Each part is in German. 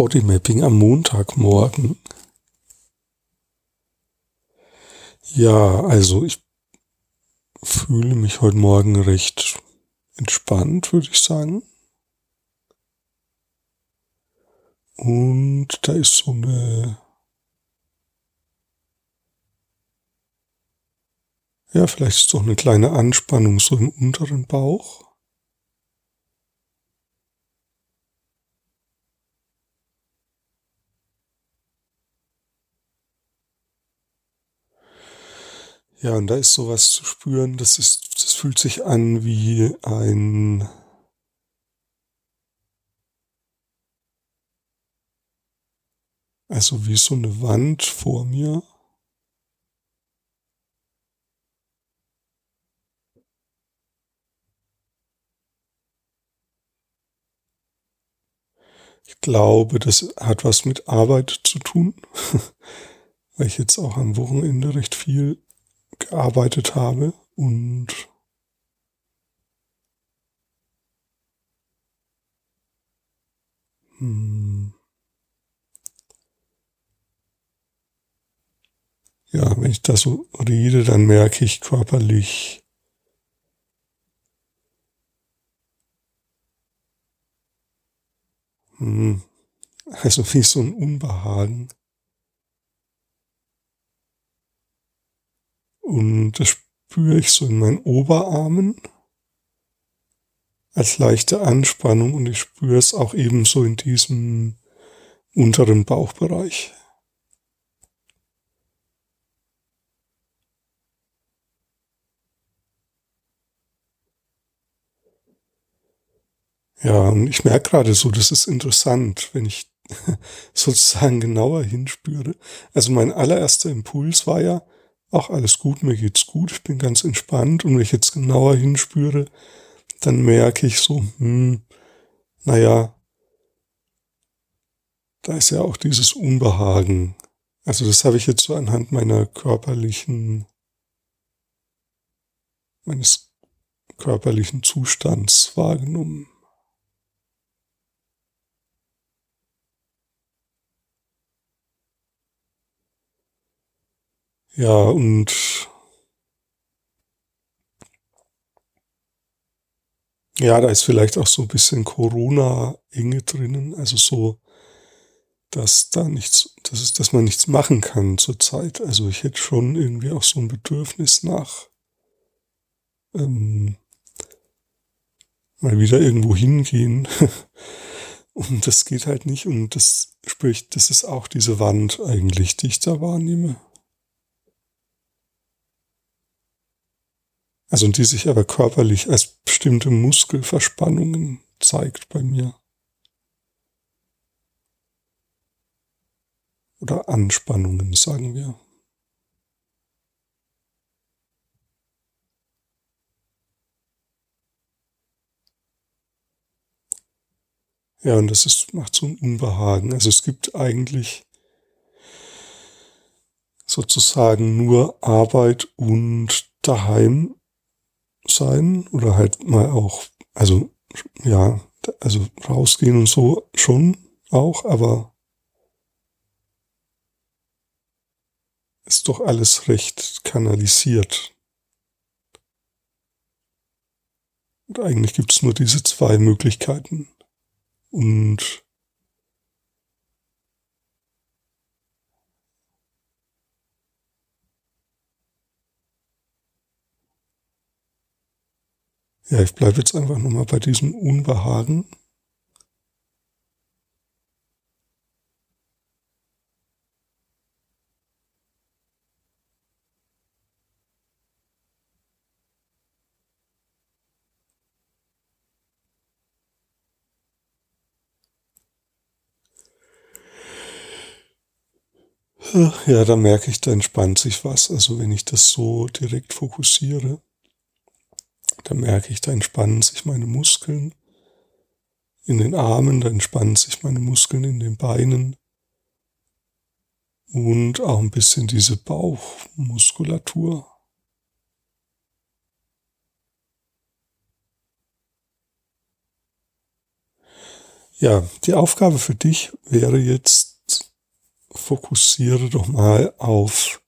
Bodymapping am Montagmorgen. Ja, also ich fühle mich heute Morgen recht entspannt, würde ich sagen. Und da ist so eine, ja, vielleicht ist doch eine kleine Anspannung so im unteren Bauch. Ja, und da ist sowas zu spüren, das ist, das fühlt sich an wie ein, also wie so eine Wand vor mir. Ich glaube, das hat was mit Arbeit zu tun, weil ich jetzt auch am Wochenende recht viel gearbeitet habe und hm, ja, wenn ich da so rede, dann merke ich körperlich, hm, also wie so ein Unbehagen. Und das spüre ich so in meinen Oberarmen als leichte Anspannung und ich spüre es auch ebenso in diesem unteren Bauchbereich. Ja, und ich merke gerade so, das ist interessant, wenn ich sozusagen genauer hinspüre. Also mein allererster Impuls war ja, ach, alles gut, mir geht's gut, ich bin ganz entspannt und wenn ich jetzt genauer hinspüre, dann merke ich so, hm, naja, da ist ja auch dieses Unbehagen. Also das habe ich jetzt so anhand meiner körperlichen, meines körperlichen Zustands wahrgenommen. Ja, und ja, da ist vielleicht auch so ein bisschen Corona-Enge drinnen, also so, dass da nichts, dass es, dass man nichts machen kann zurzeit. Also ich hätte schon irgendwie auch so ein Bedürfnis nach ähm, mal wieder irgendwo hingehen. und das geht halt nicht. Und das spricht, das ist auch diese Wand eigentlich, die ich da wahrnehme. Also die sich aber körperlich als bestimmte Muskelverspannungen zeigt bei mir. Oder Anspannungen, sagen wir. Ja, und das ist, macht so ein Unbehagen. Also es gibt eigentlich sozusagen nur Arbeit und daheim sein oder halt mal auch, also ja, also rausgehen und so schon auch, aber ist doch alles recht kanalisiert. Und eigentlich gibt es nur diese zwei Möglichkeiten. Und Ja, ich bleibe jetzt einfach nochmal bei diesem Unbehagen. Ja, da merke ich, da entspannt sich was. Also wenn ich das so direkt fokussiere. Da merke ich, da entspannen sich meine Muskeln in den Armen, da entspannen sich meine Muskeln in den Beinen und auch ein bisschen diese Bauchmuskulatur. Ja, die Aufgabe für dich wäre jetzt, fokussiere doch mal auf,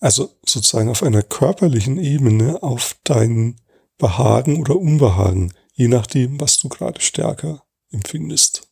also sozusagen auf einer körperlichen Ebene auf dein Behagen oder Unbehagen, je nachdem, was du gerade stärker empfindest.